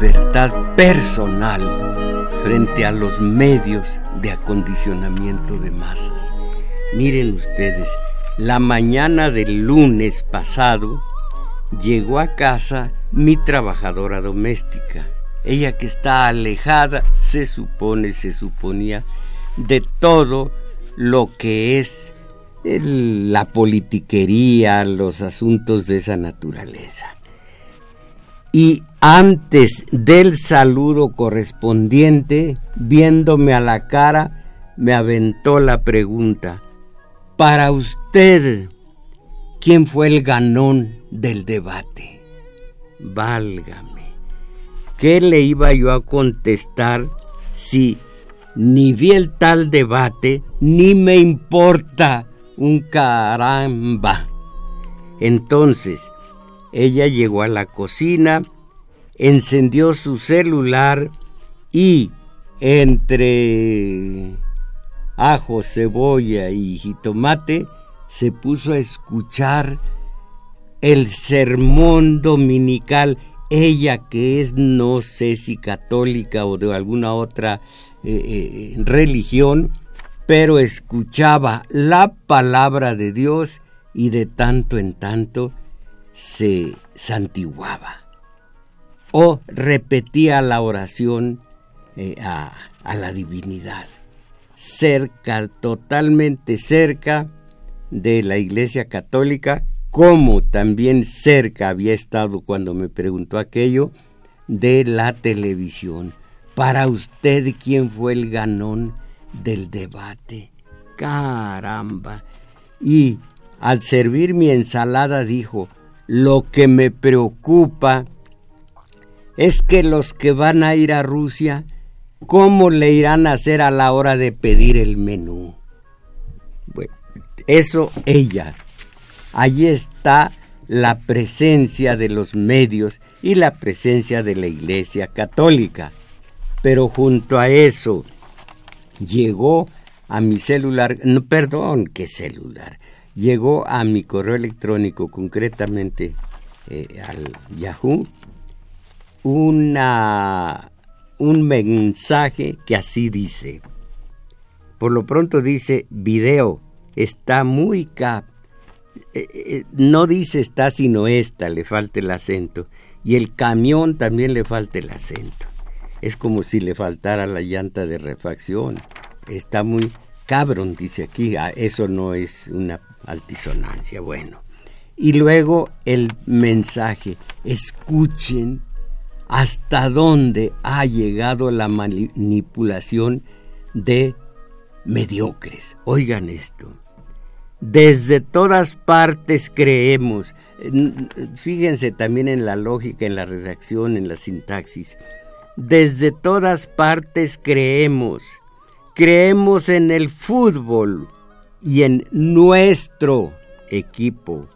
Libertad personal frente a los medios de acondicionamiento de masas. Miren ustedes, la mañana del lunes pasado llegó a casa mi trabajadora doméstica. Ella que está alejada, se supone, se suponía, de todo lo que es la politiquería, los asuntos de esa naturaleza y antes del saludo correspondiente, viéndome a la cara, me aventó la pregunta, para usted, ¿quién fue el ganón del debate? Válgame, ¿qué le iba yo a contestar si ni vi el tal debate, ni me importa un caramba? Entonces, ella llegó a la cocina, encendió su celular y entre ajo, cebolla y jitomate se puso a escuchar el sermón dominical. Ella que es no sé si católica o de alguna otra eh, eh, religión, pero escuchaba la palabra de Dios y de tanto en tanto se santiguaba o repetía la oración eh, a, a la divinidad, cerca, totalmente cerca de la Iglesia Católica, como también cerca había estado cuando me preguntó aquello de la televisión. Para usted, ¿quién fue el ganón del debate? Caramba. Y al servir mi ensalada dijo, lo que me preocupa es que los que van a ir a Rusia, ¿cómo le irán a hacer a la hora de pedir el menú? Bueno, eso ella. Allí está la presencia de los medios y la presencia de la Iglesia Católica. Pero junto a eso llegó a mi celular, no, perdón, ¿qué celular? Llegó a mi correo electrónico, concretamente eh, al Yahoo, una, un mensaje que así dice. Por lo pronto dice video, está muy cap. Eh, eh, no dice está sino esta, le falta el acento. Y el camión también le falta el acento. Es como si le faltara la llanta de refacción. Está muy cabrón, dice aquí. Ah, eso no es una altisonancia. Bueno. Y luego el mensaje, escuchen hasta dónde ha llegado la manipulación de mediocres. Oigan esto. Desde todas partes creemos, fíjense también en la lógica, en la redacción, en la sintaxis, desde todas partes creemos, creemos en el fútbol, y en nuestro equipo.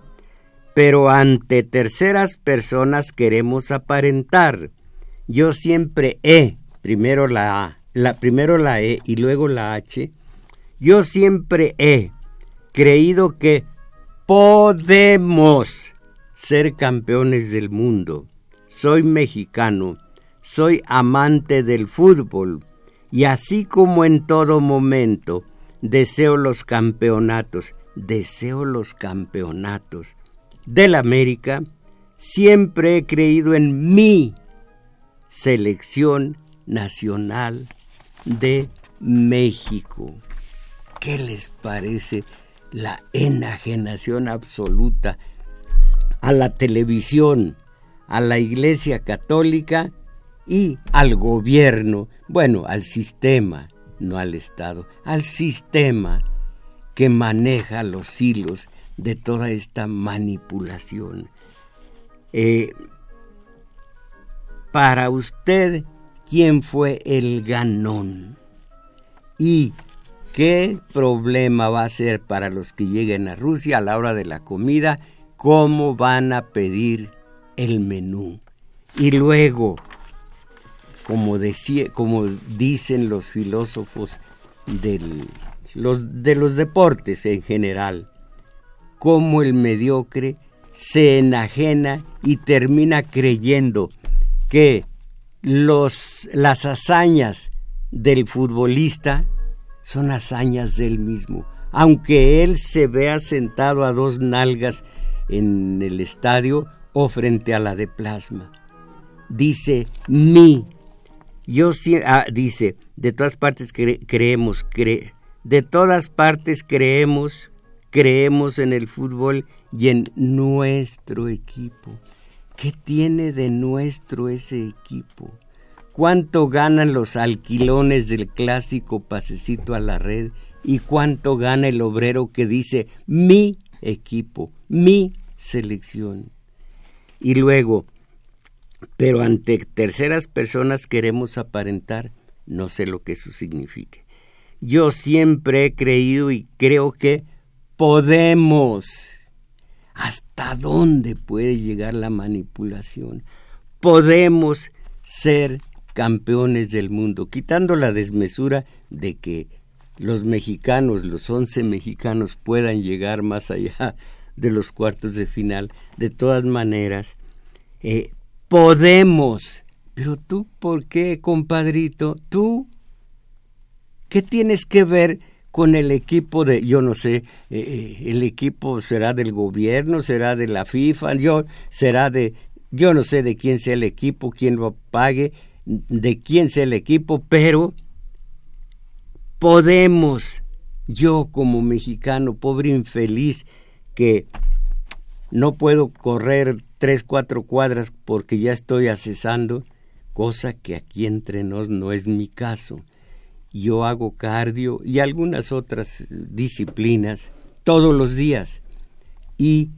Pero ante terceras personas queremos aparentar. Yo siempre he, primero la A, la, primero la E y luego la H, yo siempre he creído que podemos ser campeones del mundo. Soy mexicano, soy amante del fútbol y así como en todo momento deseo los campeonatos, deseo los campeonatos del América, siempre he creído en mi selección nacional de México. ¿Qué les parece la enajenación absoluta a la televisión, a la Iglesia Católica y al gobierno, bueno, al sistema no al Estado, al sistema que maneja los hilos de toda esta manipulación. Eh, para usted, ¿quién fue el ganón? ¿Y qué problema va a ser para los que lleguen a Rusia a la hora de la comida? ¿Cómo van a pedir el menú? Y luego, como, decía, como dicen los filósofos los, de los deportes en general, cómo el mediocre se enajena y termina creyendo que los, las hazañas del futbolista son hazañas del mismo, aunque él se vea sentado a dos nalgas en el estadio o frente a la de plasma. Dice mi. Yo ah, dice, de todas partes creemos, de todas partes creemos, creemos en el fútbol y en nuestro equipo. ¿Qué tiene de nuestro ese equipo? ¿Cuánto ganan los alquilones del clásico pasecito a la red? ¿Y cuánto gana el obrero que dice mi equipo, mi selección? Y luego, pero ante terceras personas queremos aparentar, no sé lo que eso signifique. Yo siempre he creído y creo que podemos hasta dónde puede llegar la manipulación. Podemos ser campeones del mundo, quitando la desmesura de que los mexicanos, los once mexicanos, puedan llegar más allá de los cuartos de final. De todas maneras, eh, podemos. Pero tú, ¿por qué, compadrito? Tú, ¿qué tienes que ver con el equipo de, yo no sé, eh, eh, el equipo será del gobierno, será de la FIFA, yo, será de, yo no sé de quién sea el equipo, quién lo pague, de quién sea el equipo, pero podemos, yo como mexicano, pobre infeliz, que no puedo correr tres, cuatro cuadras porque ya estoy accesando, cosa que aquí entre nos no es mi caso yo hago cardio y algunas otras disciplinas todos los días. Y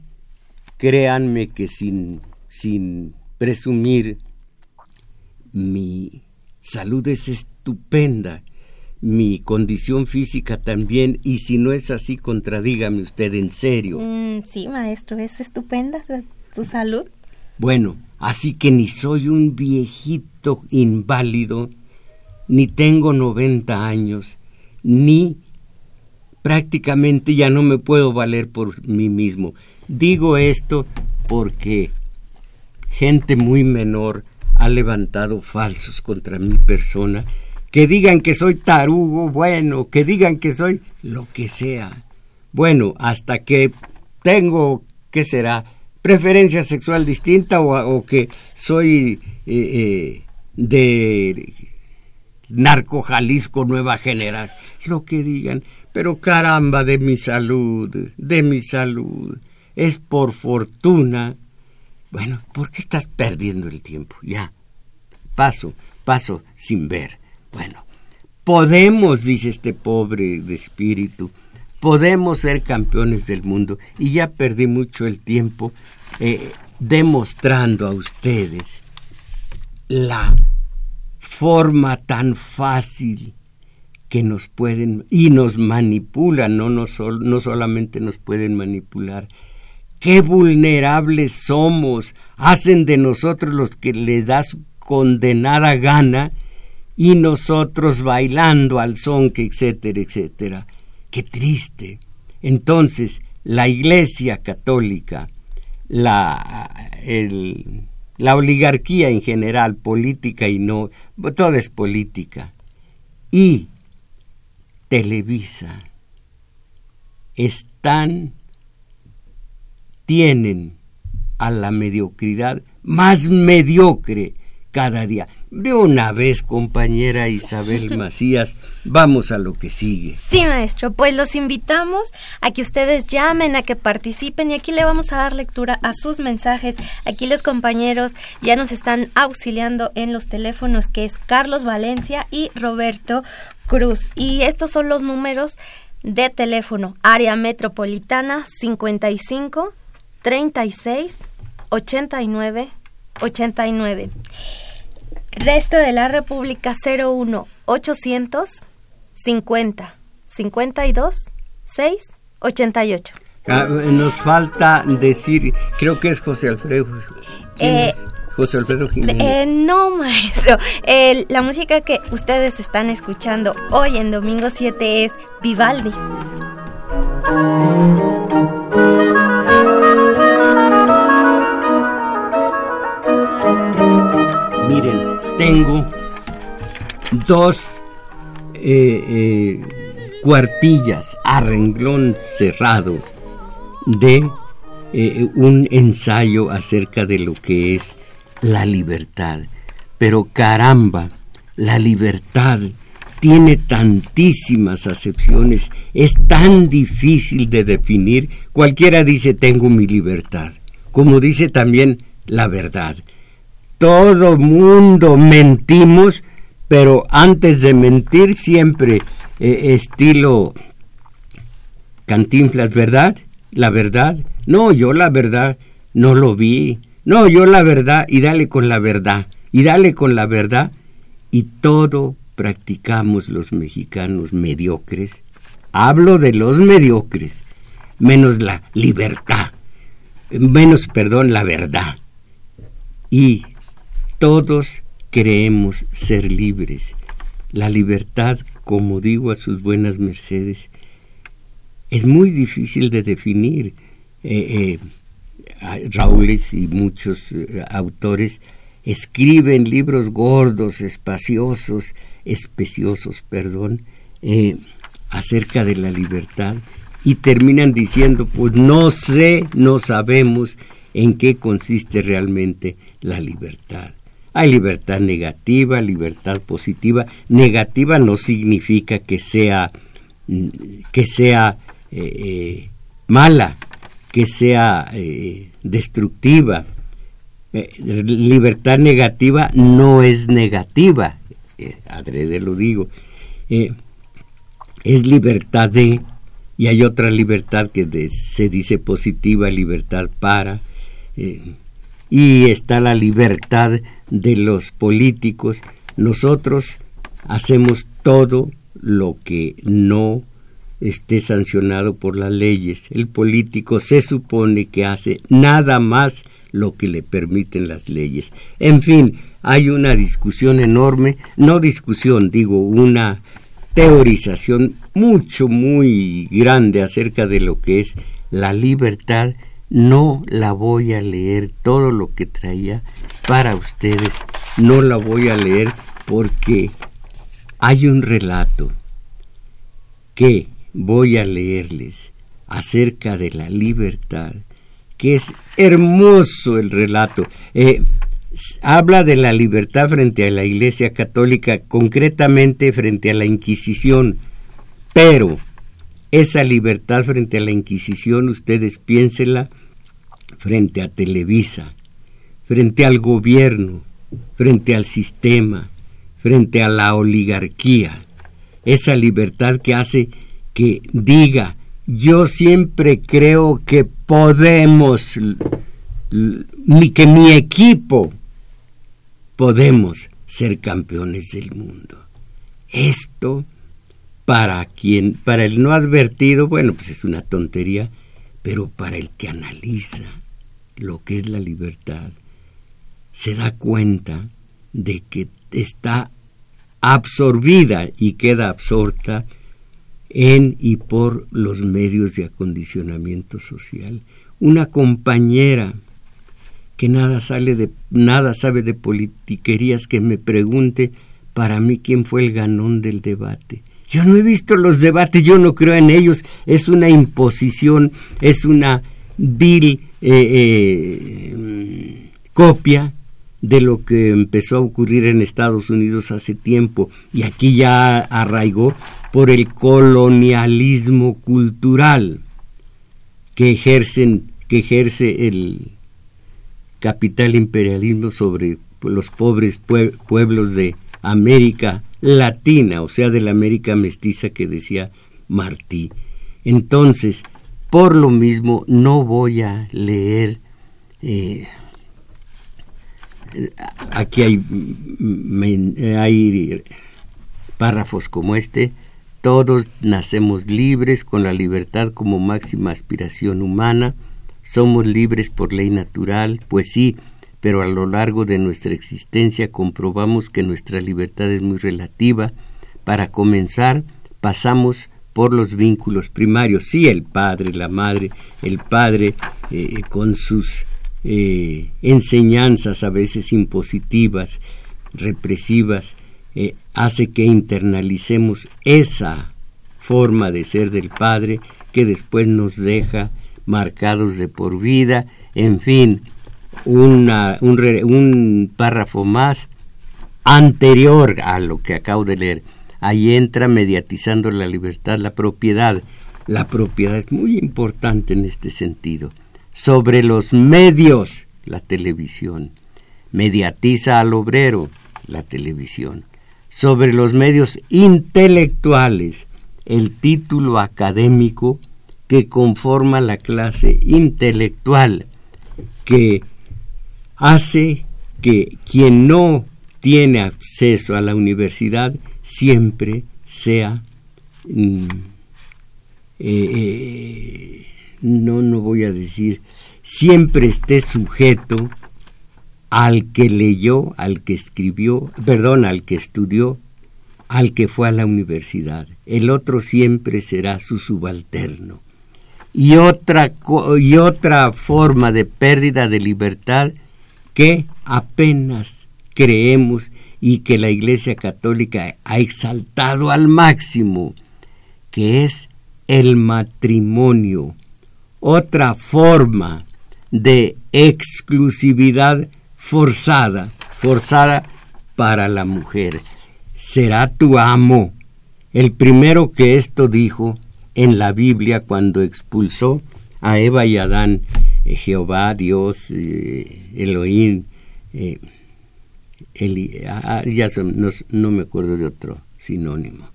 créanme que sin, sin presumir, mi salud es estupenda, mi condición física también, y si no es así, contradígame usted en serio. Mm, sí, maestro, es estupenda su salud. Bueno, así que ni soy un viejito inválido, ni tengo 90 años, ni prácticamente ya no me puedo valer por mí mismo. Digo esto porque gente muy menor ha levantado falsos contra mi persona, que digan que soy tarugo, bueno, que digan que soy lo que sea. Bueno, hasta que tengo, ¿qué será? Preferencia sexual distinta o, que soy eh, eh, de Narco Jalisco Nueva Generación, lo que digan, pero caramba de mi salud, de mi salud, es por fortuna. Bueno, ¿por qué estás perdiendo el tiempo? Ya, paso, paso sin ver. Bueno, podemos, dice este pobre de espíritu, podemos ser campeones del mundo. Y ya perdí mucho el tiempo eh, demostrando a ustedes la forma tan fácil que nos pueden y nos manipulan, no, no, no solamente nos pueden manipular, qué vulnerables somos, hacen de nosotros los que les das condenada gana y nosotros bailando al son, que etcétera, etcétera. Qué triste. Entonces, la Iglesia Católica, la, la oligarquía en general, política y no, toda es política, y Televisa, están, tienen a la mediocridad más mediocre cada día. De una vez, compañera Isabel Macías, vamos a lo que sigue. Sí, maestro, pues los invitamos a que ustedes llamen, a que participen y aquí le vamos a dar lectura a sus mensajes. Aquí los compañeros ya nos están auxiliando en los teléfonos que es Carlos Valencia y Roberto Cruz. Y estos son los números de teléfono área metropolitana 55 36 89 89. Resto de la República 01 800 50 52 6 88. nos falta decir, creo que es José Alfredo. Eh, José Alfredo Jiménez. Eh, no, maestro. la música que ustedes están escuchando hoy en Domingo 7 es Vivaldi. Tengo dos eh, eh, cuartillas a renglón cerrado de eh, un ensayo acerca de lo que es la libertad. Pero caramba, la libertad tiene tantísimas acepciones, es tan difícil de definir. Cualquiera dice tengo mi libertad, como dice también la verdad. Todo mundo mentimos, pero antes de mentir siempre eh, estilo cantinflas, ¿verdad? La verdad. No, yo la verdad no lo vi. No, yo la verdad y dale con la verdad. Y dale con la verdad. Y todo practicamos los mexicanos mediocres. Hablo de los mediocres. Menos la libertad. Menos, perdón, la verdad. Y todos creemos ser libres. La libertad, como digo a sus buenas mercedes, es muy difícil de definir. Eh, eh, y muchos eh, autores escriben libros gordos, espaciosos, especiosos, perdón, acerca de la libertad y terminan diciendo, pues no sé, no sabemos en qué consiste realmente la libertad. Hay libertad negativa, libertad positiva. Negativa no significa que sea, que sea eh, eh, mala, que sea eh, destructiva. libertad negativa no es negativa, adrede lo digo. es libertad de, y hay otra libertad que se dice positiva, libertad para y está la libertad de los políticos. Nosotros hacemos todo lo que no esté sancionado por las leyes. El político se supone que hace nada más lo que le permiten las leyes. En fin, hay una discusión enorme, no discusión, digo, una teorización mucho, muy grande acerca de lo que es la libertad no la voy a leer todo lo que traía para ustedes, no la voy a leer porque hay un relato que voy a leerles acerca de la libertad, que es hermoso el relato. Eh, habla de la libertad frente a la Iglesia Católica, concretamente frente a la Inquisición, pero esa libertad frente a la Inquisición, ustedes piénsela, frente a Televisa, frente al gobierno, frente al sistema, frente a la oligarquía. Esa libertad que hace que diga, yo siempre creo que podemos, que mi equipo podemos ser campeones del mundo. Esto para quien, para el no advertido, bueno, pues es una tontería, pero para el que analiza lo que es la libertad, se da cuenta de que está absorbida y queda absorta en y por los medios de acondicionamiento social. Una compañera que nada sale de nada sabe de politiquerías que me pregunte para mí quién fue el ganón del debate. Yo no he visto los debates, yo no creo en ellos, es una imposición, es una vil eh, eh, copia de lo que empezó a ocurrir en Estados Unidos hace tiempo y aquí ya arraigó por el colonialismo cultural que ejercen que ejerce el capital imperialismo sobre los pobres pueblos de América latina, o sea, de la América mestiza que decía Martí. Entonces, por lo mismo, no voy a leer. Eh, aquí hay, hay párrafos como este. Todos nacemos libres con la libertad como máxima aspiración humana. Somos libres por ley natural, pues sí, pero a lo largo de nuestra existencia comprobamos que nuestra libertad es muy relativa. Para comenzar, pasamos por los vínculos primarios. Sí, el padre, la madre, el padre eh, con sus eh, enseñanzas a veces impositivas, represivas, eh, hace que internalicemos esa forma de ser del padre que después nos deja marcados de por vida, en fin, una, un, un párrafo más anterior a lo que acabo de leer. Ahí entra mediatizando la libertad, la propiedad. La propiedad es muy importante en este sentido. Sobre los medios, la televisión. Mediatiza al obrero, la televisión. Sobre los medios intelectuales, el título académico que conforma la clase intelectual, que hace que quien no tiene acceso a la universidad siempre sea mm, eh, eh, no no voy a decir siempre esté sujeto al que leyó, al que escribió, perdón, al que estudió, al que fue a la universidad. El otro siempre será su subalterno. Y otra, y otra forma de pérdida de libertad que apenas creemos y que la Iglesia Católica ha exaltado al máximo, que es el matrimonio, otra forma de exclusividad forzada, forzada para la mujer. Será tu amo. El primero que esto dijo en la Biblia cuando expulsó a Eva y Adán eh, Jehová, Dios, eh, Elohim, eh, ah, ya no, me acuerdo de otro sinónimo.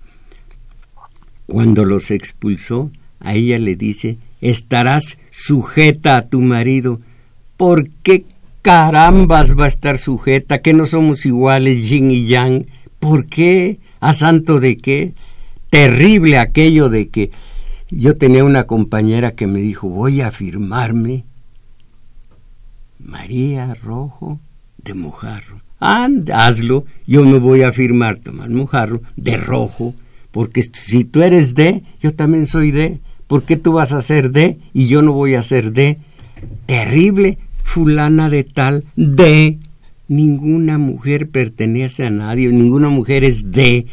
Cuando los expulsó, a ella le dice, estarás sujeta a tu marido. ¿Por qué carambas va a estar sujeta? Que no somos iguales, yin y yang. ¿Por qué? ¿A santo de qué? Terrible aquello de que yo tenía una compañera que me dijo, voy a firmarme María Rojo de Mojarro. Anda, hazlo, yo me voy a firmar Tomás Mojarro de rojo, porque si tú eres de, yo también soy de. ¿Por qué tú vas a ser de y yo no voy a ser de? Terrible, fulana de tal, de. Ninguna mujer pertenece a nadie, ninguna mujer es de.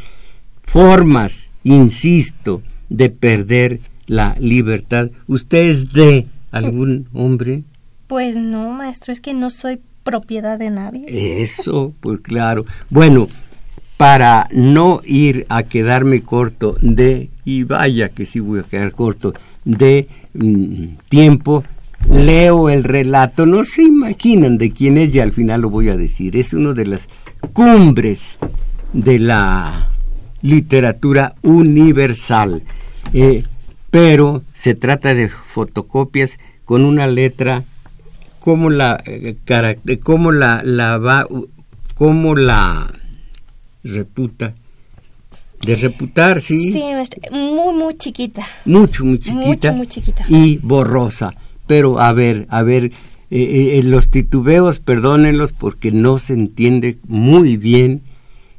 Formas, insisto, de perder la libertad. ¿Usted es de algún hombre? Pues no, maestro, es que no soy propiedad de nadie. Eso, pues claro. Bueno, para no ir a quedarme corto de, y vaya que sí voy a quedar corto, de mm, tiempo, leo el relato, no se imaginan de quién es y al final lo voy a decir, es uno de las cumbres de la literatura universal, eh, pero se trata de fotocopias con una letra cómo la eh, cómo la, la va cómo la reputa. De reputar sí. Sí muy muy chiquita. Mucho muy chiquita muy chiquita. y borrosa. Pero a ver a ver eh, eh, los titubeos perdónenlos porque no se entiende muy bien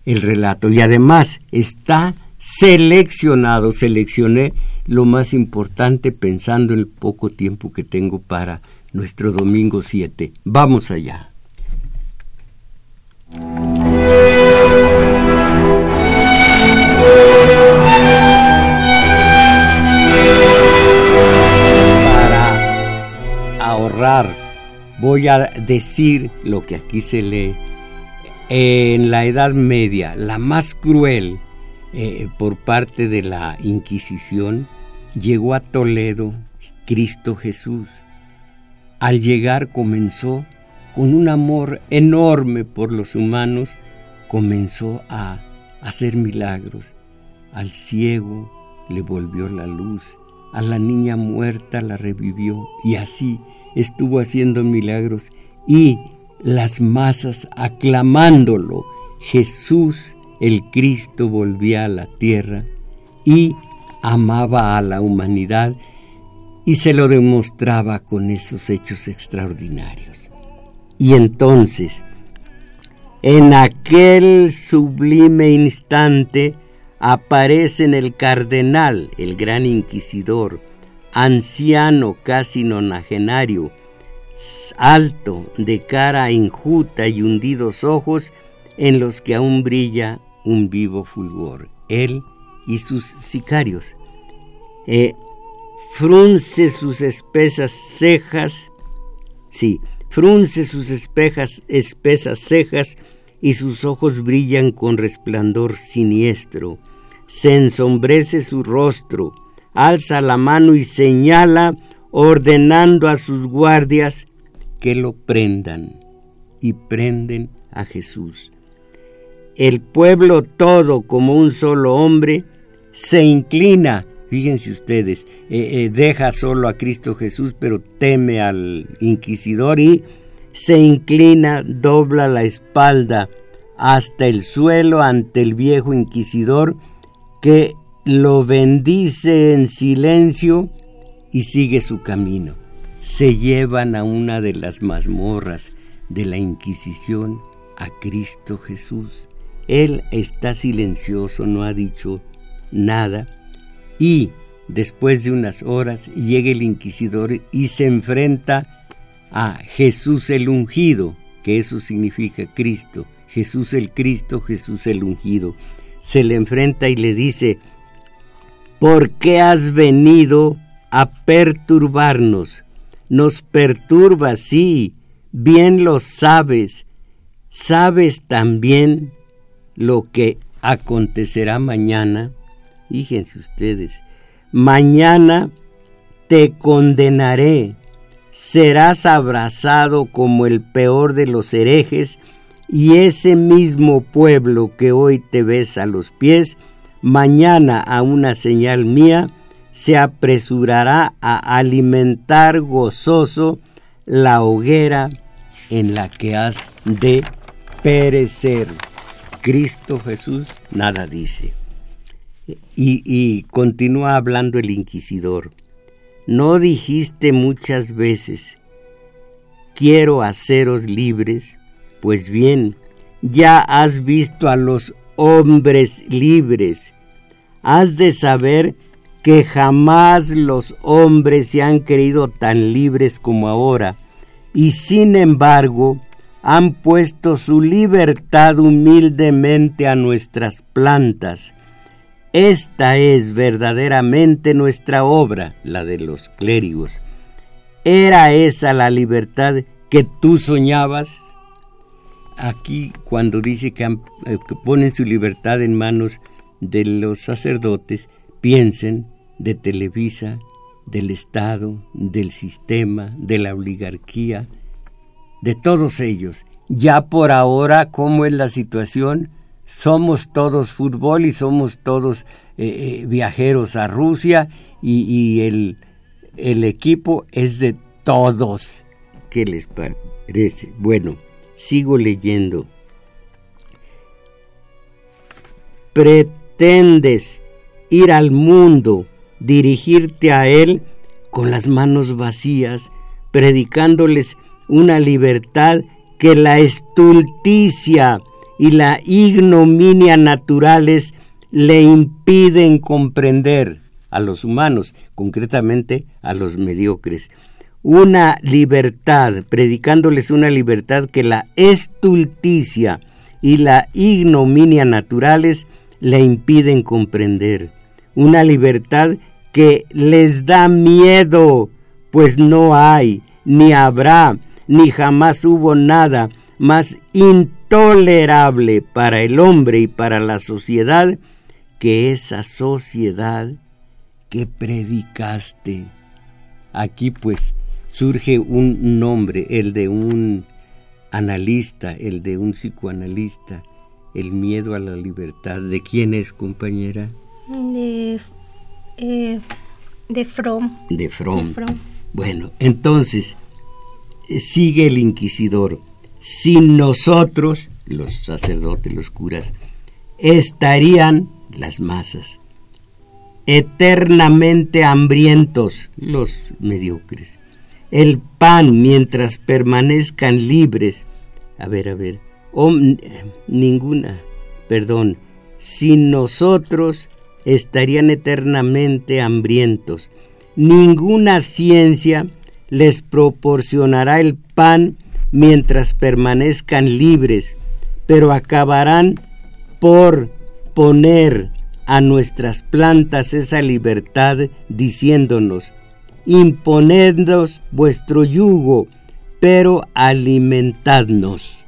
el relato. Y además está seleccionado. Seleccioné lo más importante pensando en el poco tiempo que tengo para nuestro domingo 7. Vamos allá. Para ahorrar, voy a decir lo que aquí se lee. En la Edad Media, la más cruel eh, por parte de la Inquisición, llegó a Toledo Cristo Jesús al llegar comenzó con un amor enorme por los humanos, comenzó a hacer milagros. Al ciego le volvió la luz, a la niña muerta la revivió y así estuvo haciendo milagros y las masas aclamándolo. Jesús el Cristo volvía a la tierra y amaba a la humanidad y se lo demostraba con esos hechos extraordinarios. Y entonces, en aquel sublime instante, aparecen el cardenal, el gran inquisidor, anciano casi nonagenario, alto, de cara enjuta y hundidos ojos, en los que aún brilla un vivo fulgor. Él y sus sicarios. Eh, frunce sus espesas cejas, sí, frunce sus espejas, espesas cejas y sus ojos brillan con resplandor siniestro. Se ensombrece su rostro, alza la mano y señala, ordenando a sus guardias que lo prendan. Y prenden a Jesús. El pueblo todo, como un solo hombre, se inclina, fíjense ustedes, eh, eh, deja solo a Cristo Jesús, pero teme al inquisidor y se inclina, dobla la espalda hasta el suelo ante el viejo inquisidor que lo bendice en silencio y sigue su camino. Se llevan a una de las mazmorras de la Inquisición a Cristo Jesús. Él está silencioso, no ha dicho nada. Y después de unas horas llega el inquisidor y se enfrenta a Jesús el ungido, que eso significa Cristo. Jesús el Cristo, Jesús el ungido. Se le enfrenta y le dice, ¿por qué has venido a perturbarnos? Nos perturba, sí, bien lo sabes. ¿Sabes también lo que acontecerá mañana? Fíjense ustedes, mañana te condenaré, serás abrazado como el peor de los herejes, y ese mismo pueblo que hoy te ves a los pies, mañana a una señal mía, se apresurará a alimentar gozoso la hoguera en la que has de perecer. Cristo Jesús nada dice. Y, continúa hablando el inquisidor. ¿No dijiste muchas veces, quiero haceros libres? Pues bien, ya has visto a los hombres libres. Has de saber que jamás los hombres se han creído tan libres como ahora, y sin embargo han puesto su libertad humildemente a nuestras plantas esta es verdaderamente nuestra obra, la de los clérigos. ¿Era esa la libertad que tú soñabas? Aquí cuando dice que, eh, ponen su libertad en manos de los sacerdotes, piensen de Televisa, del Estado, del sistema, de la oligarquía, de todos ellos. Ya por ahora, ¿cómo es la situación? Somos todos fútbol y somos todos eh, eh, viajeros a Rusia y, el, el, equipo es de todos. ¿Qué les parece? Bueno, sigo leyendo. Pretendes ir al mundo, dirigirte a él con las manos vacías, predicándoles una libertad que la estulticia y la ignominia naturales le impiden comprender a los humanos, concretamente a los mediocres. Una libertad, predicándoles una libertad que la estulticia y la ignominia naturales le impiden comprender. Una libertad que les da miedo, pues no hay, ni habrá, ni jamás hubo nada más tolerable para el hombre y para la sociedad que esa sociedad que predicaste. Aquí pues surge un nombre, el de un analista, el de un psicoanalista, el miedo a la libertad. ¿De quién es, compañera? De Eh, de From. De From. Bueno, entonces, eh, sigue el inquisidor. Sin nosotros, los sacerdotes, los curas, estarían las masas, eternamente hambrientos los mediocres. El pan mientras permanezcan libres. A ver, a ver. ninguna, perdón. Sin nosotros estarían eternamente hambrientos. Ninguna ciencia les proporcionará el pan mientras permanezcan libres, pero acabarán por poner a nuestras plantas esa libertad diciéndonos, imponednos vuestro yugo, pero alimentadnos.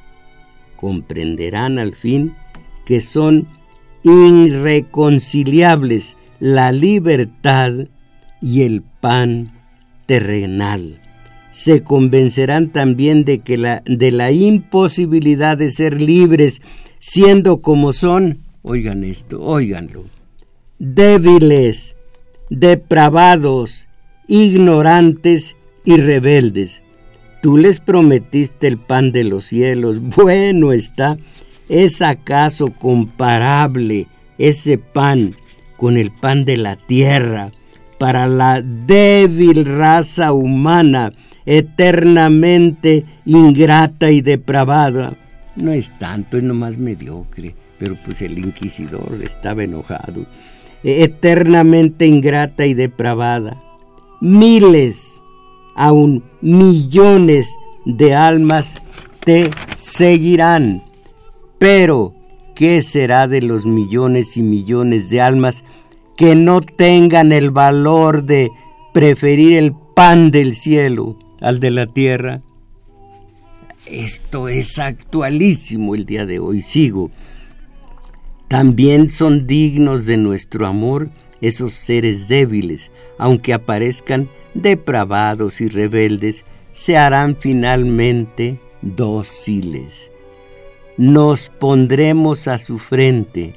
Comprenderán al fin que son irreconciliables la libertad y el pan terrenal. Se convencerán también de que la, de la imposibilidad de ser libres siendo como son, oigan esto, oiganlo, débiles, depravados, ignorantes y rebeldes. Tú les prometiste el pan de los cielos, bueno está, ¿es acaso comparable ese pan con el pan de la tierra para la débil raza humana eternamente ingrata y depravada? No es tanto, es nomás mediocre, pero pues el inquisidor estaba enojado. Eternamente ingrata y depravada. Miles, aún millones de almas te seguirán. Pero, ¿qué será de los millones y millones de almas que no tengan el valor de preferir el pan del cielo al de la tierra? Esto es actualísimo el día de hoy. Sigo. También son dignos de nuestro amor esos seres débiles, aunque aparezcan depravados y rebeldes, se harán finalmente dóciles. Nos pondremos a su frente,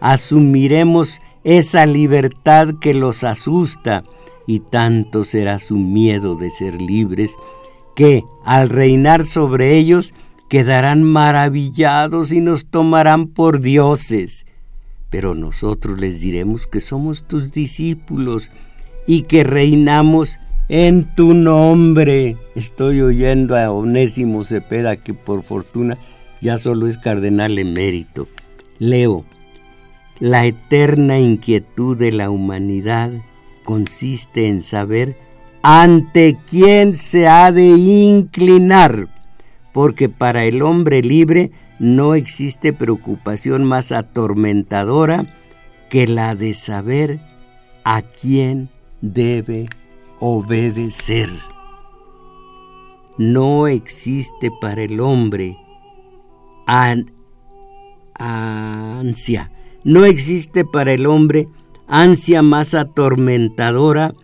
asumiremos esa libertad que los asusta, y tanto será su miedo de ser libres que, al reinar sobre ellos, quedarán maravillados y nos tomarán por dioses. Pero nosotros les diremos que somos tus discípulos y que reinamos en tu nombre. Estoy oyendo a Onésimo Cepeda, que por fortuna ya solo es cardenal emérito. Leo, la eterna inquietud de la humanidad consiste en saber ante quién se ha de inclinar, porque para el hombre libre no existe preocupación más atormentadora que la de saber a quién debe obedecer. No existe para el hombre ansia, no existe para el hombre ansia más atormentadora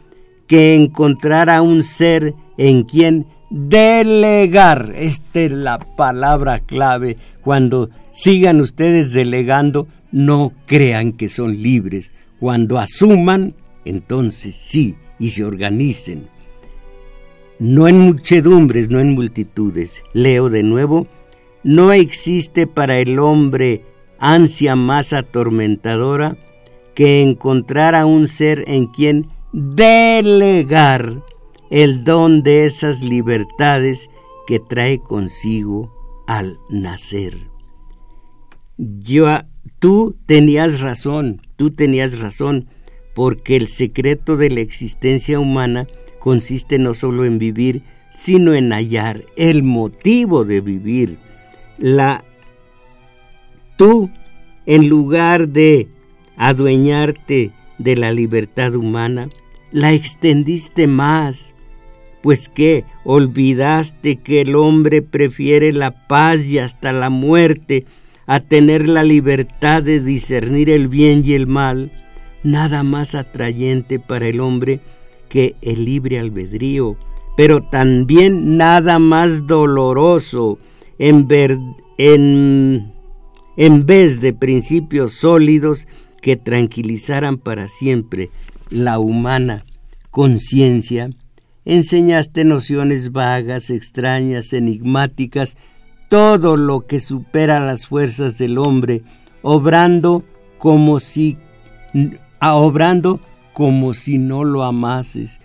que encontrar a un ser en quien delegar. Esta es la palabra clave. Cuando sigan ustedes delegando, no crean que son libres. Cuando asuman, entonces sí, y se organicen. No en muchedumbres, no en multitudes. Leo de nuevo, no existe para el hombre ansia más atormentadora que encontrar a un ser en quien delegar el don de esas libertades que trae consigo al nacer. Yo, tú tenías razón, tú tenías razón, porque el secreto de la existencia humana consiste no solo en vivir, sino en hallar el motivo de vivir. La tú en lugar de adueñarte de la libertad humana, la extendiste más, pues que olvidaste que el hombre prefiere la paz y hasta la muerte a tener la libertad de discernir el bien y el mal, nada más atrayente para el hombre que el libre albedrío, pero también nada más doloroso en, en, en vez de principios sólidos que tranquilizaran para siempre la humana conciencia, enseñaste nociones vagas, extrañas, enigmáticas, todo lo que supera las fuerzas del hombre, obrando como si obrando como si no lo amases.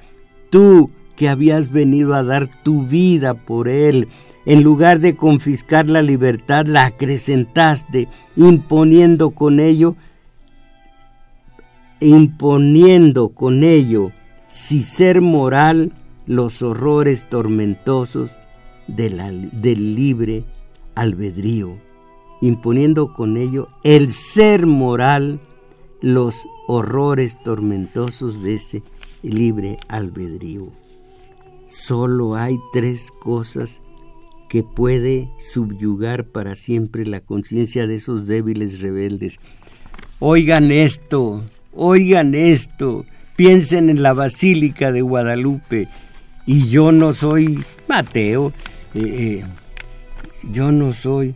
Tú que habías venido a dar tu vida por él, en lugar de confiscar la libertad, la acrecentaste, imponiendo con ello, imponiendo con ello, si ser moral, los horrores tormentosos del libre albedrío, imponiendo con ello el ser moral, los horrores tormentosos de ese libre albedrío. Solo hay tres cosas que puede subyugar para siempre la conciencia de esos débiles rebeldes. Oigan esto, oigan esto, piensen en la Basílica de Guadalupe. Y yo no soy Mateo, eh, eh, yo no soy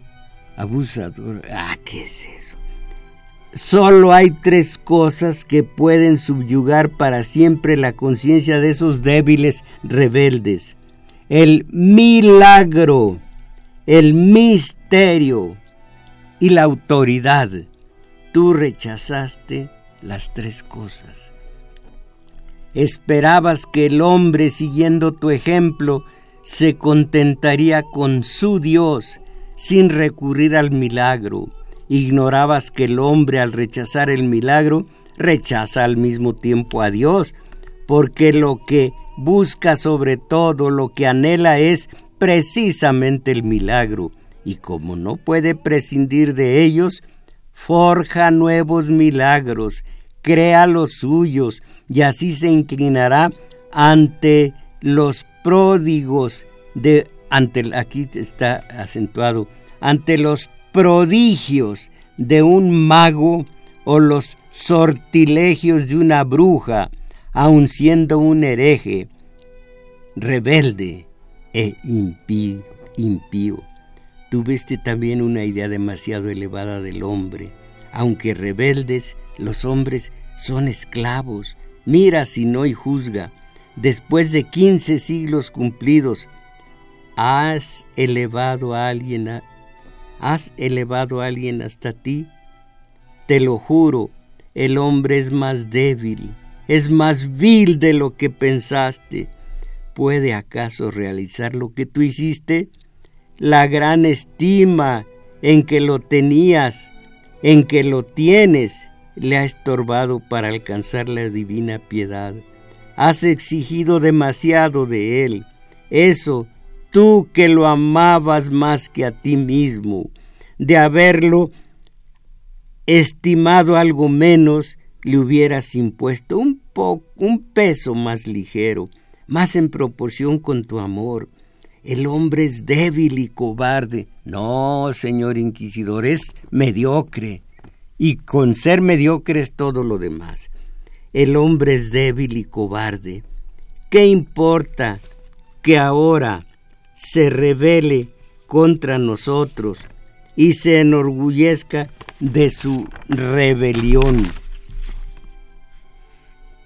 abusador. Ah, ¿qué es eso? Solo hay tres cosas que pueden subyugar para siempre la conciencia de esos débiles rebeldes el milagro, el misterio y la autoridad. Tú rechazaste las tres cosas. Esperabas que el hombre, siguiendo tu ejemplo, se contentaría con su Dios sin recurrir al milagro. Ignorabas que el hombre al rechazar el milagro rechaza al mismo tiempo a Dios, porque lo que busca sobre todo lo que anhela es precisamente el milagro, y como no puede prescindir de ellos, forja nuevos milagros, crea los suyos, y así se inclinará ante los pródigos de ante aquí está acentuado ante los prodigios de un mago o los sortilegios de una bruja aun siendo un hereje, rebelde e impío, impío. Tuviste también una idea demasiado elevada del hombre. Aunque rebeldes, los hombres son esclavos. Mira si no y juzga. Después de quince siglos cumplidos, ¿has elevado a alguien ¿Has elevado a alguien hasta ti? Te lo juro, el hombre es más débil, es más vil de lo que pensaste. ¿Puede acaso realizar lo que tú hiciste? La gran estima en que lo tenías, en que lo tienes, le ha estorbado para alcanzar la divina piedad. Has exigido demasiado de él. Eso, tú que lo amabas más que a ti mismo, de haberlo estimado algo menos, le hubieras impuesto un poco, un peso más ligero, más en proporción con tu amor. El hombre es débil y cobarde. No, señor inquisidor, es mediocre. Y con ser mediocre es todo lo demás. El hombre es débil y cobarde. ¿Qué importa que ahora se rebele contra nosotros y se enorgullezca de su rebelión?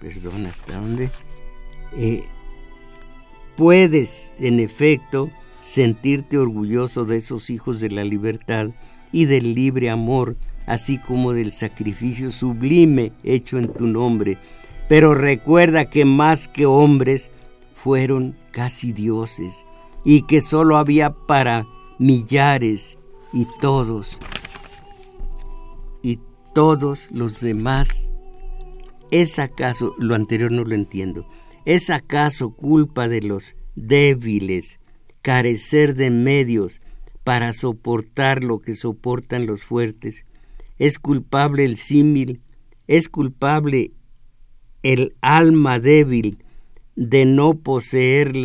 perdón, ¿hasta dónde? Eh, puedes, en efecto, sentirte orgulloso de esos hijos de la libertad y del libre amor, así como del sacrificio sublime hecho en tu nombre. Pero recuerda que más que hombres fueron casi dioses y que sólo había para millares y todos y todos los demás ¿Es acaso, lo anterior no lo entiendo, ¿es acaso culpa de los débiles carecer de medios para soportar lo que soportan los fuertes? ¿Es culpable el símil? ¿Es culpable el alma débil de no poseer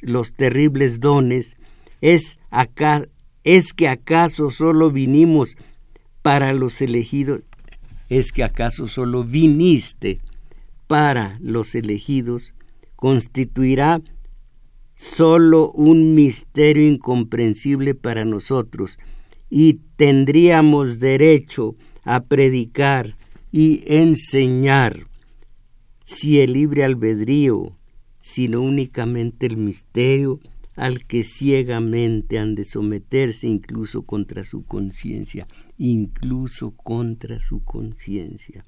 los terribles dones? ¿Es, ¿Es que acaso solo vinimos para los elegidos? ¿Es que acaso solo viniste para los elegidos? Constituirá solo un misterio incomprensible para nosotros y tendríamos derecho a predicar y enseñar si el libre albedrío, sino únicamente el misterio al que ciegamente han de someterse incluso contra su conciencia, incluso contra su conciencia.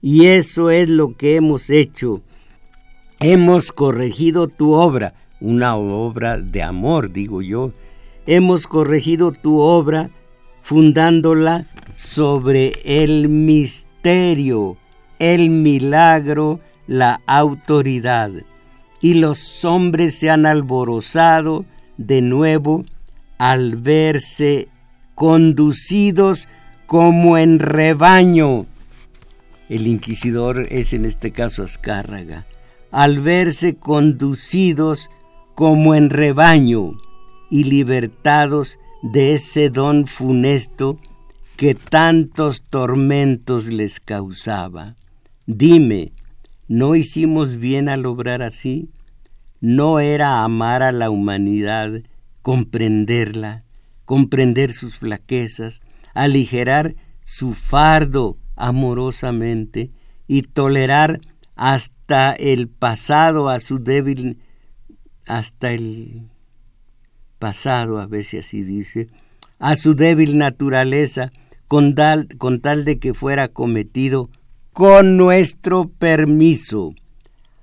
Y eso es lo que hemos hecho. Hemos corregido tu obra, una obra de amor, digo yo. Hemos corregido tu obra fundándola sobre el misterio, el milagro, la autoridad. Y los hombres se han alborozado de nuevo al verse conducidos como en rebaño. El inquisidor es en este caso Azcárraga. Al verse conducidos como en rebaño y libertados de ese don funesto que tantos tormentos les causaba. Dime, ¿no hicimos bien al obrar así? ¿No era amar a la humanidad, comprenderla, comprender sus flaquezas, aligerar su fardo amorosamente y tolerar hasta el pasado a su débil, hasta el pasado, a si así dice, a su débil naturaleza, con tal, con tal de que fuera cometido con nuestro permiso.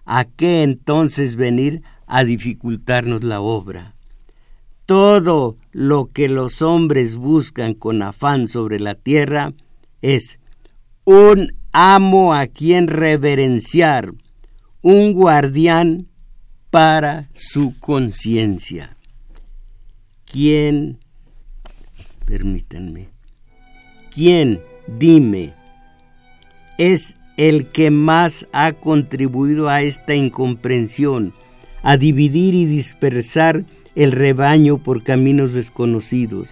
¿A qué entonces venir a dificultarnos la obra? Todo lo que los hombres buscan con afán sobre la tierra es un amo a quien reverenciar, un guardián para su conciencia. ¿Quién, permítanme, quién, dime, es el que más ha contribuido a esta incomprensión, a dividir y dispersar el rebaño por caminos desconocidos?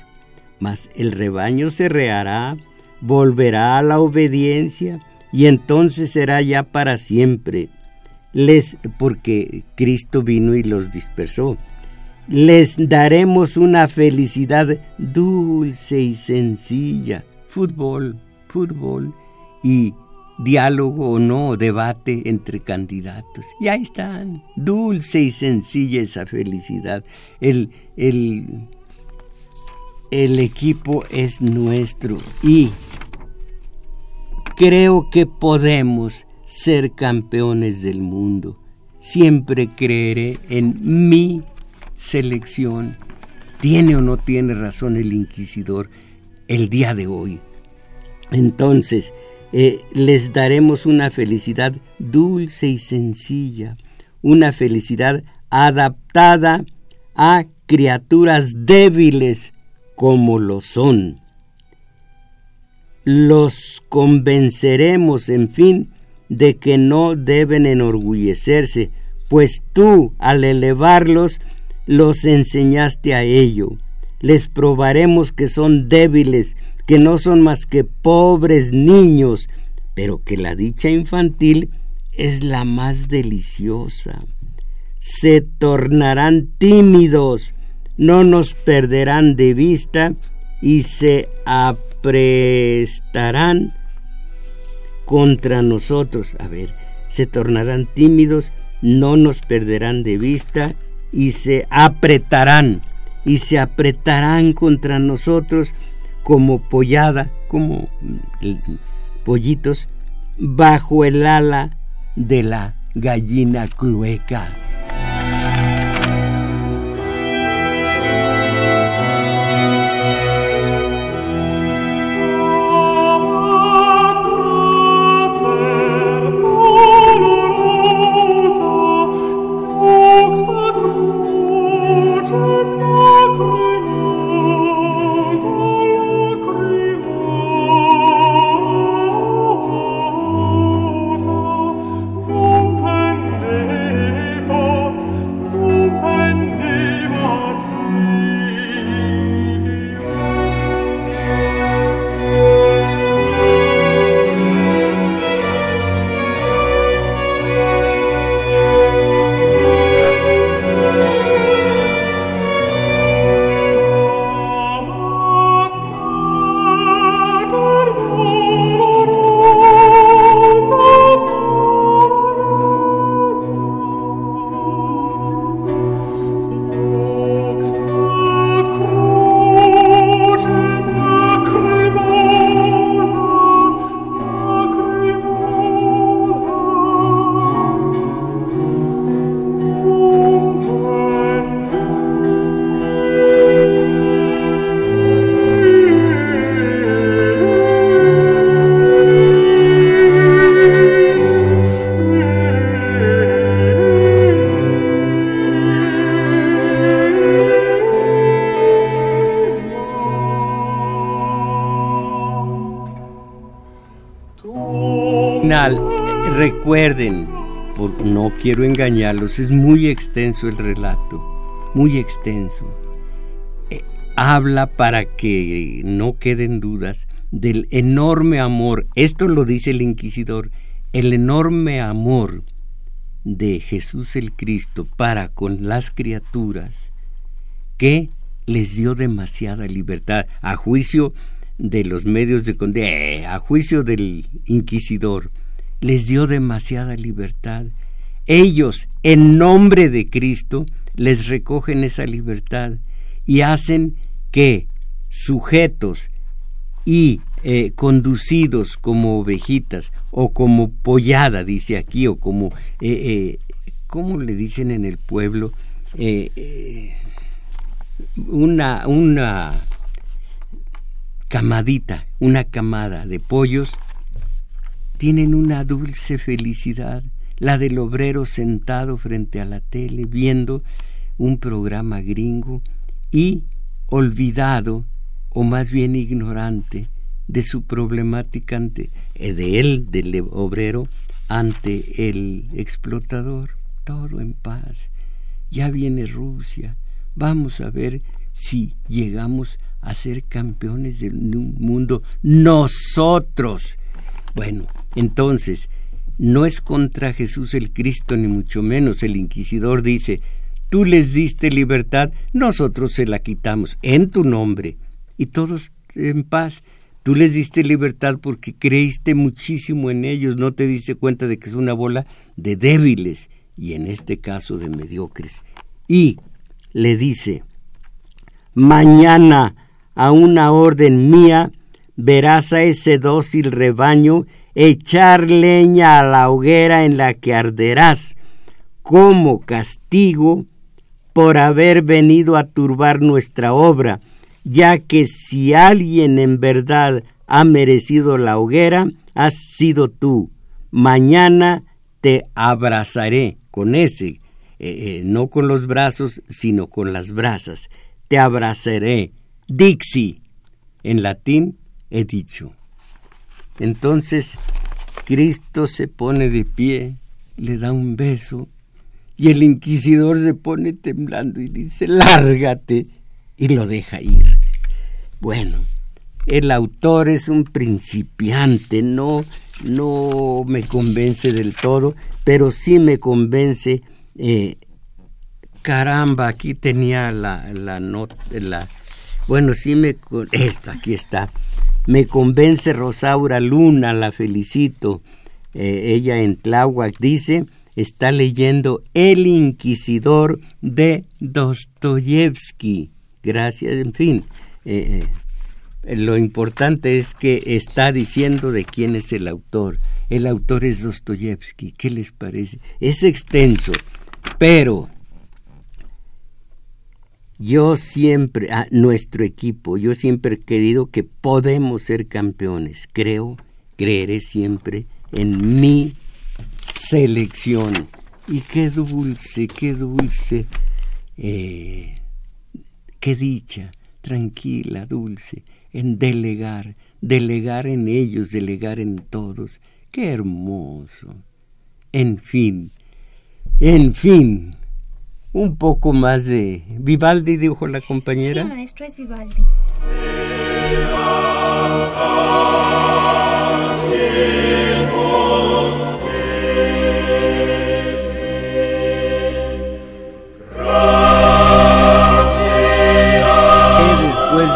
Mas el rebaño se reará, volverá a la obediencia y entonces será ya para siempre. Les porque Cristo vino y los dispersó les daremos una felicidad dulce y sencilla. Fútbol, fútbol y diálogo o no, debate entre candidatos. Y ahí están, dulce y sencilla esa felicidad. El, el, el equipo es nuestro y creo que podemos ser campeones del mundo. Siempre creeré en mi selección. ¿Tiene o no tiene razón el inquisidor el día de hoy? Entonces, eh, les daremos una felicidad dulce y sencilla, una felicidad adaptada a criaturas débiles como lo son. Los convenceremos, en fin, de que no deben enorgullecerse, pues tú, al elevarlos, los enseñaste a ello. Les probaremos que son débiles, que no son más que pobres niños, pero que la dicha infantil es la más deliciosa. Se tornarán tímidos, no nos perderán de vista y se aprestarán contra nosotros. A ver, se tornarán tímidos, no nos perderán de vista y se apretarán y se apretarán contra nosotros como pollada, como mm, pollitos, bajo el ala de la gallina clueca. Recuerden, no quiero engañarlos, es muy extenso el relato, muy extenso. Eh, habla para que no queden dudas del enorme amor, esto lo dice el inquisidor, el enorme amor de Jesús el Cristo para con las criaturas que les dio demasiada libertad a juicio de los medios de eh, a juicio del inquisidor les dio demasiada libertad ellos en nombre de Cristo les recogen esa libertad y hacen que sujetos y eh, conducidos como ovejitas o como pollada, dice aquí, o como, eh, eh ¿cómo le dicen en el pueblo? Una, una camadita, una camada de pollos, tienen una dulce felicidad, la del obrero sentado frente a la tele viendo un programa gringo y olvidado o más bien ignorante de su problemática ante, eh, de él, del obrero, ante el explotador. Todo en paz. Ya viene Rusia. Vamos a ver si llegamos a ser campeones del mundo nosotros. Bueno, entonces, no es contra Jesús el Cristo, ni mucho menos. El inquisidor dice, tú les diste libertad, nosotros se la quitamos en tu nombre y todos en paz. Tú les diste libertad porque creíste muchísimo en ellos, no te diste cuenta de que es una bola de débiles y en este caso de mediocres. Y le dice, mañana a una orden mía verás a ese dócil rebaño echar leña a la hoguera en la que arderás como castigo por haber venido a turbar nuestra obra ya que si alguien en verdad ha merecido la hoguera, has sido tú. Mañana te abrazaré con ese, eh, eh, no con los brazos, sino con las brasas. Te abrazaré. Dixi. En latín he dicho. Entonces Cristo se pone de pie, le da un beso, y el inquisidor se pone temblando y dice, lárgate y lo deja ir. Bueno, el autor es un principiante, no, no me convence del todo, pero sí me convence. Eh, caramba, aquí tenía la, la nota, la, bueno, sí me, esta, aquí está. Me convence Rosaura Luna, la felicito. Eh, ella en Tláhuac dice, está leyendo El Inquisidor de Dostoyevsky gracias, en fin. Eh, eh, lo importante es que está diciendo de quién es el autor. El autor es Dostoyevsky. ¿Qué les parece? Es extenso, pero yo siempre, a nuestro equipo, yo siempre he querido que podemos ser campeones. Creo, creeré siempre en mi selección. Y qué dulce, qué dulce. Eh, Qué dicha, tranquila, dulce, en delegar, delegar en ellos, delegar en todos. Qué hermoso. En fin, en fin, un poco más de Vivaldi, dijo la compañera. Sí, maestro, es Vivaldi.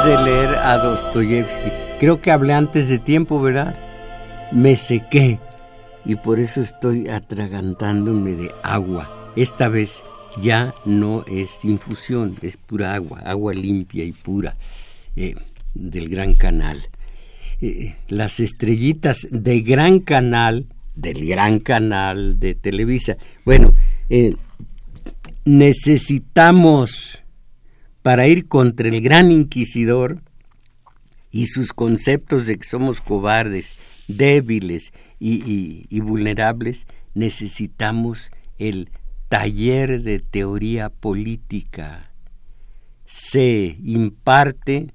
de leer a Dostoyevsky. Creo que hablé antes de tiempo, ¿verdad? Me sequé y por eso estoy atragantándome de agua. Esta vez ya no es infusión, es pura agua, agua limpia y pura eh, del Gran Canal. Eh, las estrellitas de Gran Canal, del Gran Canal de Televisa. Bueno, eh, necesitamos para ir contra el gran inquisidor y sus conceptos de que somos cobardes, débiles y, vulnerables, necesitamos el taller de teoría política. Se imparte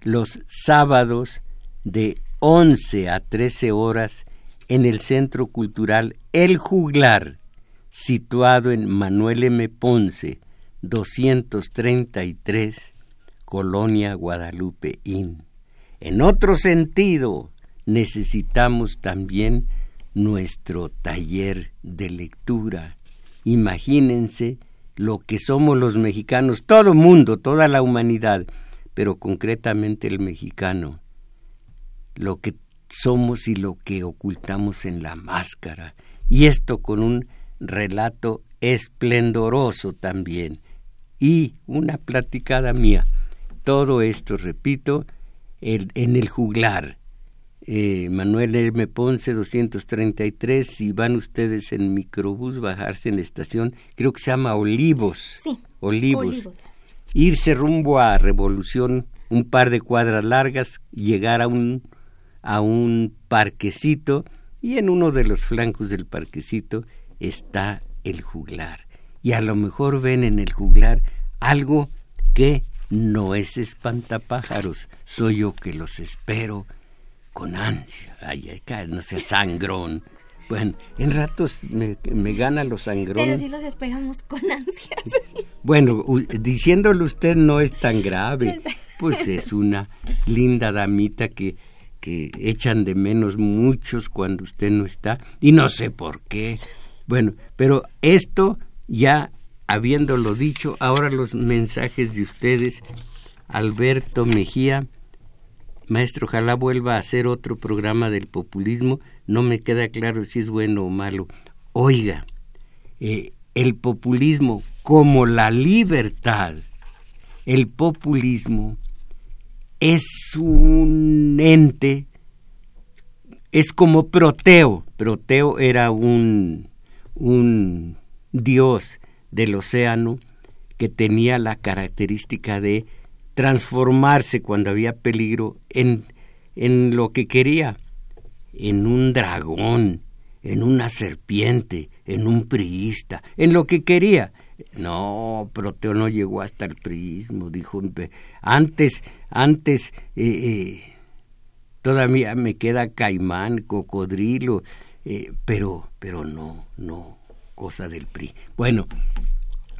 los sábados de 11 a 13 horas en el Centro Cultural El Juglar, situado en Manuel M. Ponce, 233, Colonia Guadalupe Inn. En otro sentido, necesitamos también nuestro taller de lectura. Imagínense lo que somos los mexicanos, todo mundo, toda la humanidad, pero concretamente el mexicano, lo que somos y lo que ocultamos en la máscara. Y esto con un relato esplendoroso también. Y una platicada mía. Todo esto, repito, en el juglar. Eh, Manuel M. Ponce 233, si van ustedes en microbús, bajarse en la estación, creo que se llama Olivos. Sí. Olivos. Irse rumbo a Revolución, un par de cuadras largas, llegar a un, a un parquecito y en uno de los flancos del parquecito está el juglar. Y a lo mejor ven en el juglar algo que no es espantapájaros, soy yo que los espero con ansia. Ay, ay, no sé, sangrón. Bueno, en ratos me, me gana los sangrones. Pero sí los esperamos con ansias. Bueno, diciéndolo usted no es tan grave. Pues es una linda damita que, que echan de menos muchos cuando usted no está. Y no sé por qué. Bueno, pero esto ya habiéndolo dicho, ahora los mensajes de ustedes. Alberto Mejía, maestro, ojalá vuelva a hacer otro programa del populismo. No me queda claro si es bueno o malo. Oiga, eh, el populismo como la libertad, el populismo es un ente, es como Proteo. Proteo era un, un dios del océano que tenía la característica de transformarse cuando había peligro en, en lo que quería, en un dragón, en una serpiente, en un priista, en lo que quería. No, Proteo no llegó hasta el priismo, dijo. Antes, antes, eh, eh, todavía me queda caimán, cocodrilo, eh, pero, pero no, no, cosa del PRI. Bueno,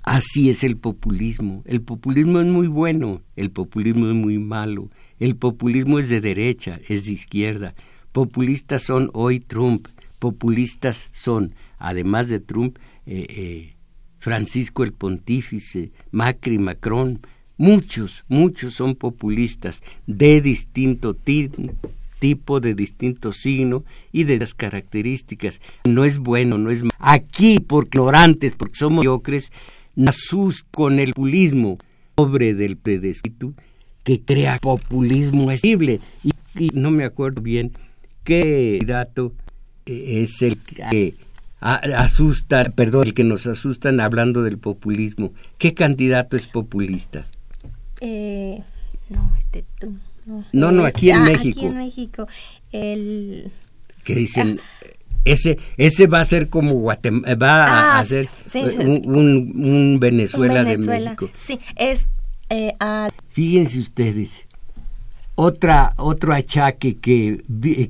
Así es el populismo. El populismo es muy bueno, el populismo es muy malo. El populismo es de derecha, es de izquierda. Populistas son hoy Trump, populistas son, además de Trump, eh, eh, Francisco el Pontífice, Macri, Macron, muchos, muchos son populistas de distinto tipo, de distinto signo y de las características. No es bueno, no es Aquí, por ignorantes, porque somos mediocres, Nasus con el populismo pobre del predespíritu que crea populismo posible y, no me acuerdo bien qué dato es el que asusta, perdón, el que nos asustan hablando del populismo. ¿Qué candidato es populista? Eh, no, este, no, no, aquí en México. Aquí en México, el... Que dicen, ah, ese ese va a ser como Guatemala va a ah, ser un, un, Venezuela de México. Sí es eh, fíjense ustedes otra otro achaque que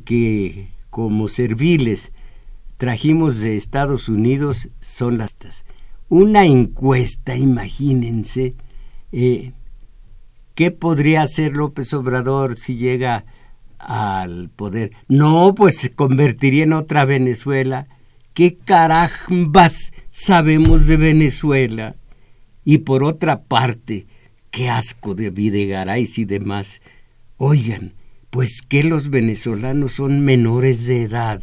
que como serviles trajimos de Estados Unidos son las una encuesta imagínense eh, qué podría hacer López Obrador si llega al poder. No, pues se convertiría en otra Venezuela. ¿Qué carambas sabemos de Venezuela? Y por otra parte, qué asco de Videgaray y demás. Oigan, pues que los venezolanos son menores de edad,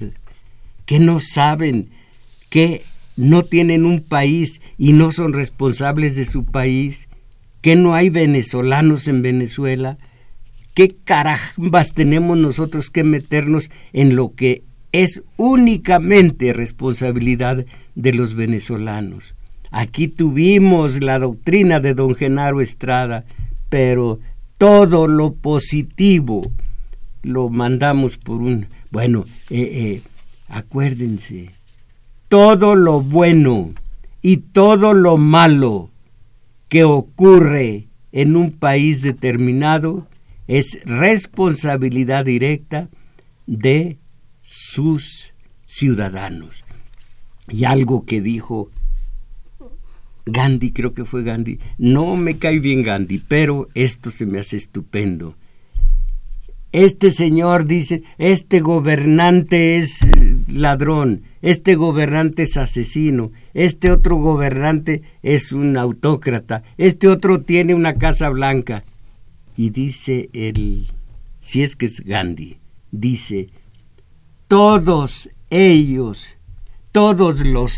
que no saben, que no tienen un país y no son responsables de su país, que no hay venezolanos en Venezuela ¿Qué carambas tenemos nosotros que meternos en lo que es únicamente responsabilidad de los venezolanos? Aquí tuvimos la doctrina de don Genaro Estrada, pero todo lo positivo lo mandamos por un... Bueno, eh, eh, acuérdense, todo lo bueno y todo lo malo que ocurre en un país determinado es responsabilidad directa de sus ciudadanos. Y algo que dijo Gandhi, creo que fue Gandhi, no me cae bien Gandhi, pero esto se me hace estupendo. Este señor dice, este gobernante es ladrón, este gobernante es asesino, este otro gobernante es un autócrata, este otro tiene una casa blanca. Y dice el, si es que es Gandhi, dice, todos ellos, todos los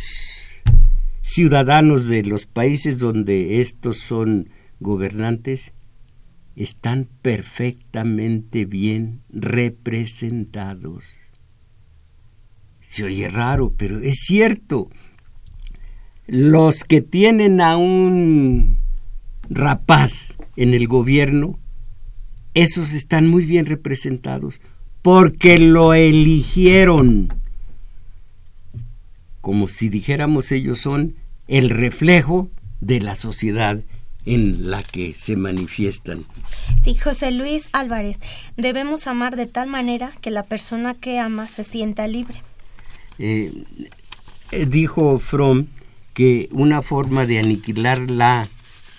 ciudadanos de los países donde estos son gobernantes, están perfectamente bien representados. Se oye raro, pero es cierto. Los que tienen a un rapaz en el gobierno, esos están muy bien representados porque lo eligieron. Como si dijéramos ellos son el reflejo de la sociedad en la que se manifiestan. Sí, José Luis Álvarez, debemos amar de tal manera que la persona que ama se sienta libre. Eh, eh, dijo Fromm que una forma de aniquilar la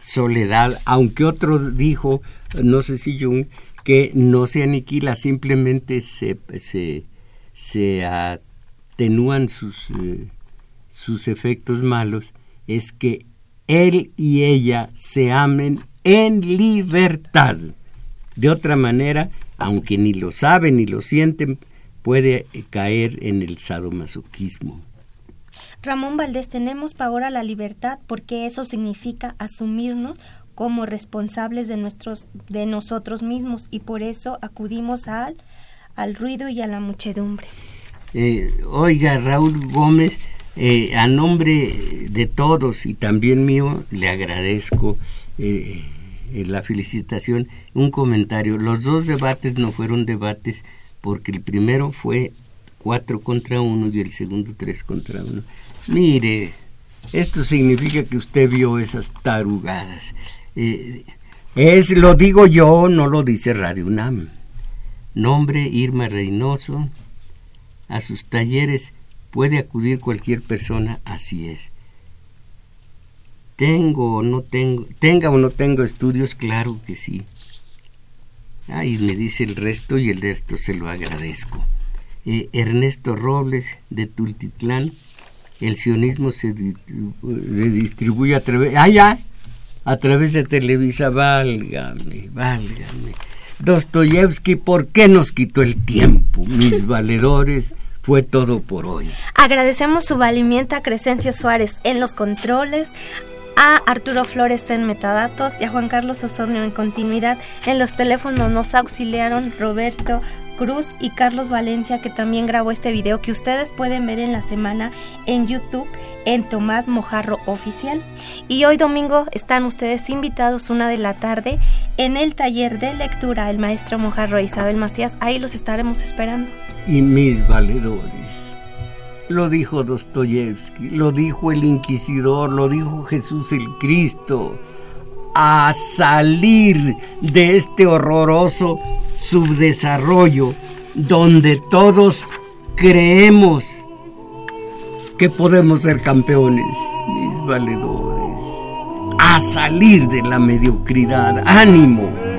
soledad, aunque otro dijo, no sé si Jung, que no se aniquila, simplemente se, se, se atenúan sus, eh, sus efectos malos, es que él y ella se amen en libertad. De otra manera, aunque ni lo saben ni lo sienten, puede caer en el sadomasoquismo. Ramón Valdés, tenemos pavor a la libertad porque eso significa asumirnos como responsables de nuestros de nosotros mismos y por eso acudimos al, al ruido y a la muchedumbre. Eh, oiga, Raúl Gómez, eh, a nombre de todos y también mío, le agradezco eh, la felicitación. Un comentario. Los dos debates no fueron debates porque el primero fue cuatro contra uno y el segundo tres contra uno. Mire, esto significa que usted vio esas tarugadas. Es, lo digo yo, no lo dice Radio UNAM. Nombre Irma Reynoso. A sus talleres puede acudir cualquier persona, así es. Tengo o no tengo, tenga o no tengo estudios, claro que sí. Ahí me dice el resto y el resto se lo agradezco. Eh, Ernesto Robles de Tultitlán, el sionismo se, distribuye a través, ah, ya, a través de Televisa, válgame, válgame. Dostoyevsky, ¿por qué nos quitó el tiempo, mis valedores? fue todo por hoy. Agradecemos su valimiento a Crescencio Suárez en los controles, a Arturo Flores en metadatos y a Juan Carlos Osornio en continuidad. En los teléfonos nos auxiliaron Roberto Cruz y Carlos Valencia que también grabó este video que ustedes pueden ver en la semana en YouTube en Tomás Mojarro Oficial. Y hoy domingo están ustedes invitados una de la tarde en el taller de lectura el maestro Mojarro e Isabel Macías. Ahí los estaremos esperando. Y mis valedores. Lo dijo Dostoyevsky, lo dijo el Inquisidor, lo dijo Jesús el Cristo. A salir de este horroroso subdesarrollo donde todos creemos que podemos ser campeones, mis valedores, a salir de la mediocridad. Ánimo.